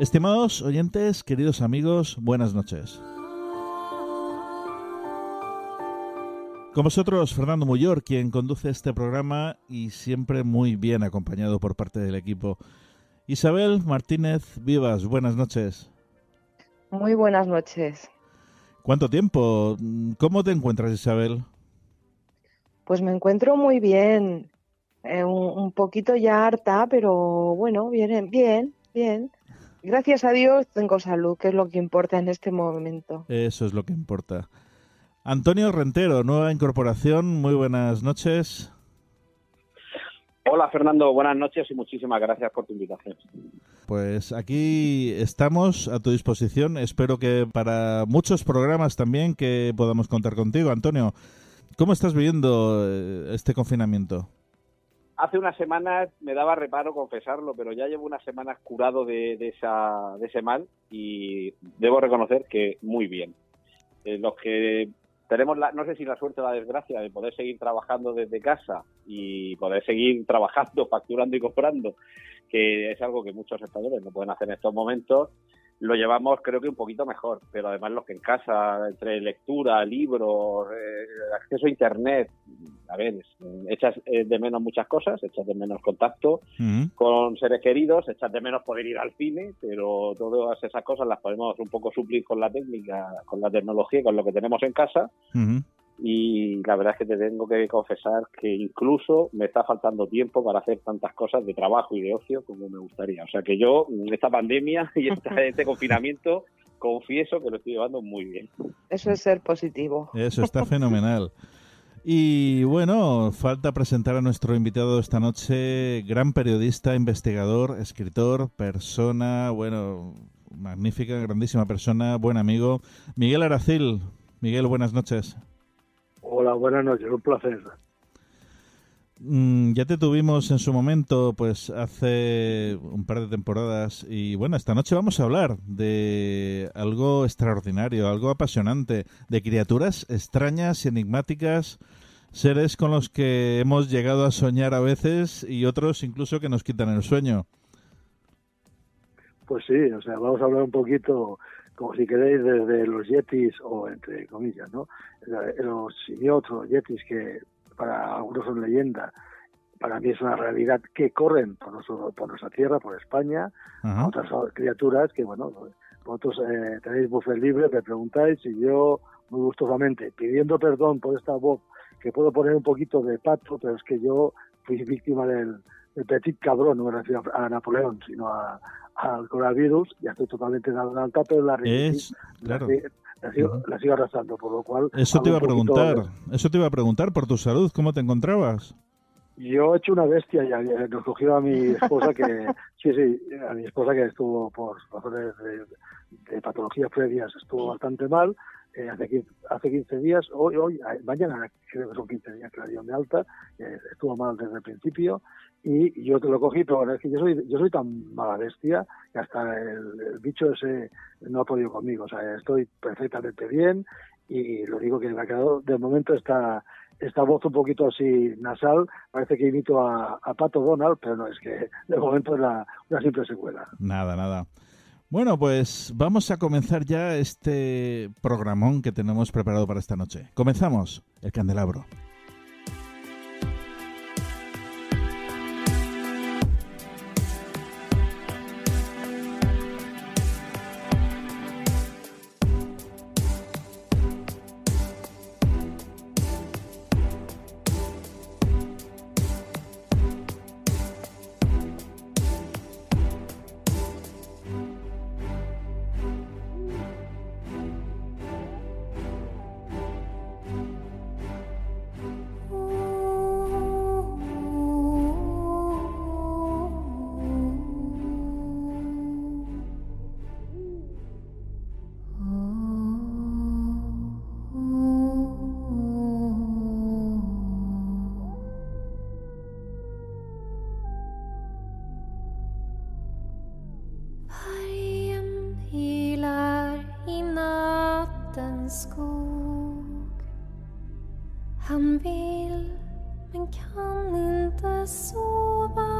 Estimados oyentes, queridos amigos, buenas noches. Con vosotros, Fernando Muyor, quien conduce este programa y siempre muy bien acompañado por parte del equipo. Isabel Martínez Vivas, buenas noches. Muy buenas noches. ¿Cuánto tiempo? ¿Cómo te encuentras, Isabel? Pues me encuentro muy bien. Eh, un, un, poquito ya harta, pero bueno, bien, bien, bien. Gracias a Dios tengo salud, que es lo que importa en este momento. Eso es lo que importa. Antonio Rentero, nueva incorporación, muy buenas noches. Hola Fernando, buenas noches y muchísimas gracias por tu invitación. Pues aquí estamos a tu disposición. Espero que para muchos programas también que podamos contar contigo. Antonio, ¿cómo estás viviendo eh, este confinamiento? Hace unas semanas me daba reparo confesarlo, pero ya llevo unas semanas curado de, esa, de ese mal y debo reconocer que muy bien. Eh, los que tenemos, la, no sé si la suerte o la desgracia de poder seguir trabajando desde casa y poder seguir trabajando, facturando y comprando, que es algo que muchos españoles no pueden hacer en estos momentos, lo llevamos creo que un poquito mejor, pero además los que en casa, entre lectura, libros, eh, acceso a internet, a ver, echas eh, de menos muchas cosas, echas de menos contacto con seres queridos, echas de menos poder ir al cine, pero todas esas cosas las podemos un poco suplir con la técnica, con la tecnología, con lo que tenemos en casa y la verdad es que te tengo que confesar que incluso me está faltando tiempo para hacer tantas cosas de trabajo y de ocio como me gustaría. O sea que yo, esta pandemia y este confinamiento, confieso que lo estoy llevando muy bien. Eso es ser positivo. Eso está fenomenal. Y bueno, falta presentar a nuestro invitado esta noche, gran periodista, investigador, escritor, persona, bueno, magnífica, grandísima persona, buen amigo, Miguel Aracil. Miguel, buenas noches. Hola, buenas noches, un placer. Mm, ya te tuvimos en su momento, pues hace un par de temporadas y bueno, esta noche vamos a hablar de algo extraordinario, algo apasionante, de criaturas extrañas y enigmáticas, seres con los que hemos llegado a soñar a veces y otros incluso que nos quitan el sueño. Pues sí, o sea, vamos a hablar un poquito como si queréis, desde los yetis, o entre comillas, ¿no? Los idiotas, los yetis, que para algunos son leyenda, para mí es una realidad que corren por, por nuestra tierra, por España, a otras criaturas que, bueno, vosotros eh, tenéis voz libre, me preguntáis y yo, muy gustosamente, pidiendo perdón por esta voz, que puedo poner un poquito de pato, pero es que yo fui víctima del, petit cabrón, no me refiero a Napoleón, sino a, al coronavirus, ya estoy totalmente en la alta, pero la, es, claro. la, sigo, la, sigo, arrastrando, por lo cual... Eso te iba a preguntar, eso te iba a preguntar por tu salud, ¿cómo te encontrabas? Yo he hecho una bestia ya, nos cogió a mi esposa que, sí, sí, a mi esposa que estuvo por razones de, de patologías previas, estuvo bastante mal, eh, hace, 15, hace 15 días, hoy, hoy, mañana creo que son 15 días que la dieron de alta, estuvo mal desde el principio y yo te lo cogí, pero es que yo soy, yo soy tan mala bestia que hasta el, bicho ese no ha podido conmigo, o sea, estoy perfectamente bien y lo digo que me ha quedado, de momento está esta voz un poquito así nasal, parece que imito a, Pato Donald, pero no, es que de momento es la, una simple secuela. Nada, nada. Bueno, pues vamos a comenzar ya este programón que tenemos preparado para esta noche. Comenzamos, el candelabro. i nattens skog. Han vill men kan inte sova.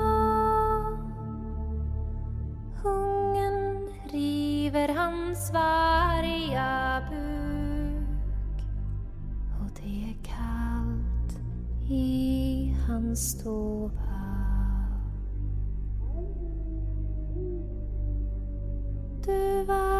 Hungern river hans varga buk och det är kallt i hans stova. Du var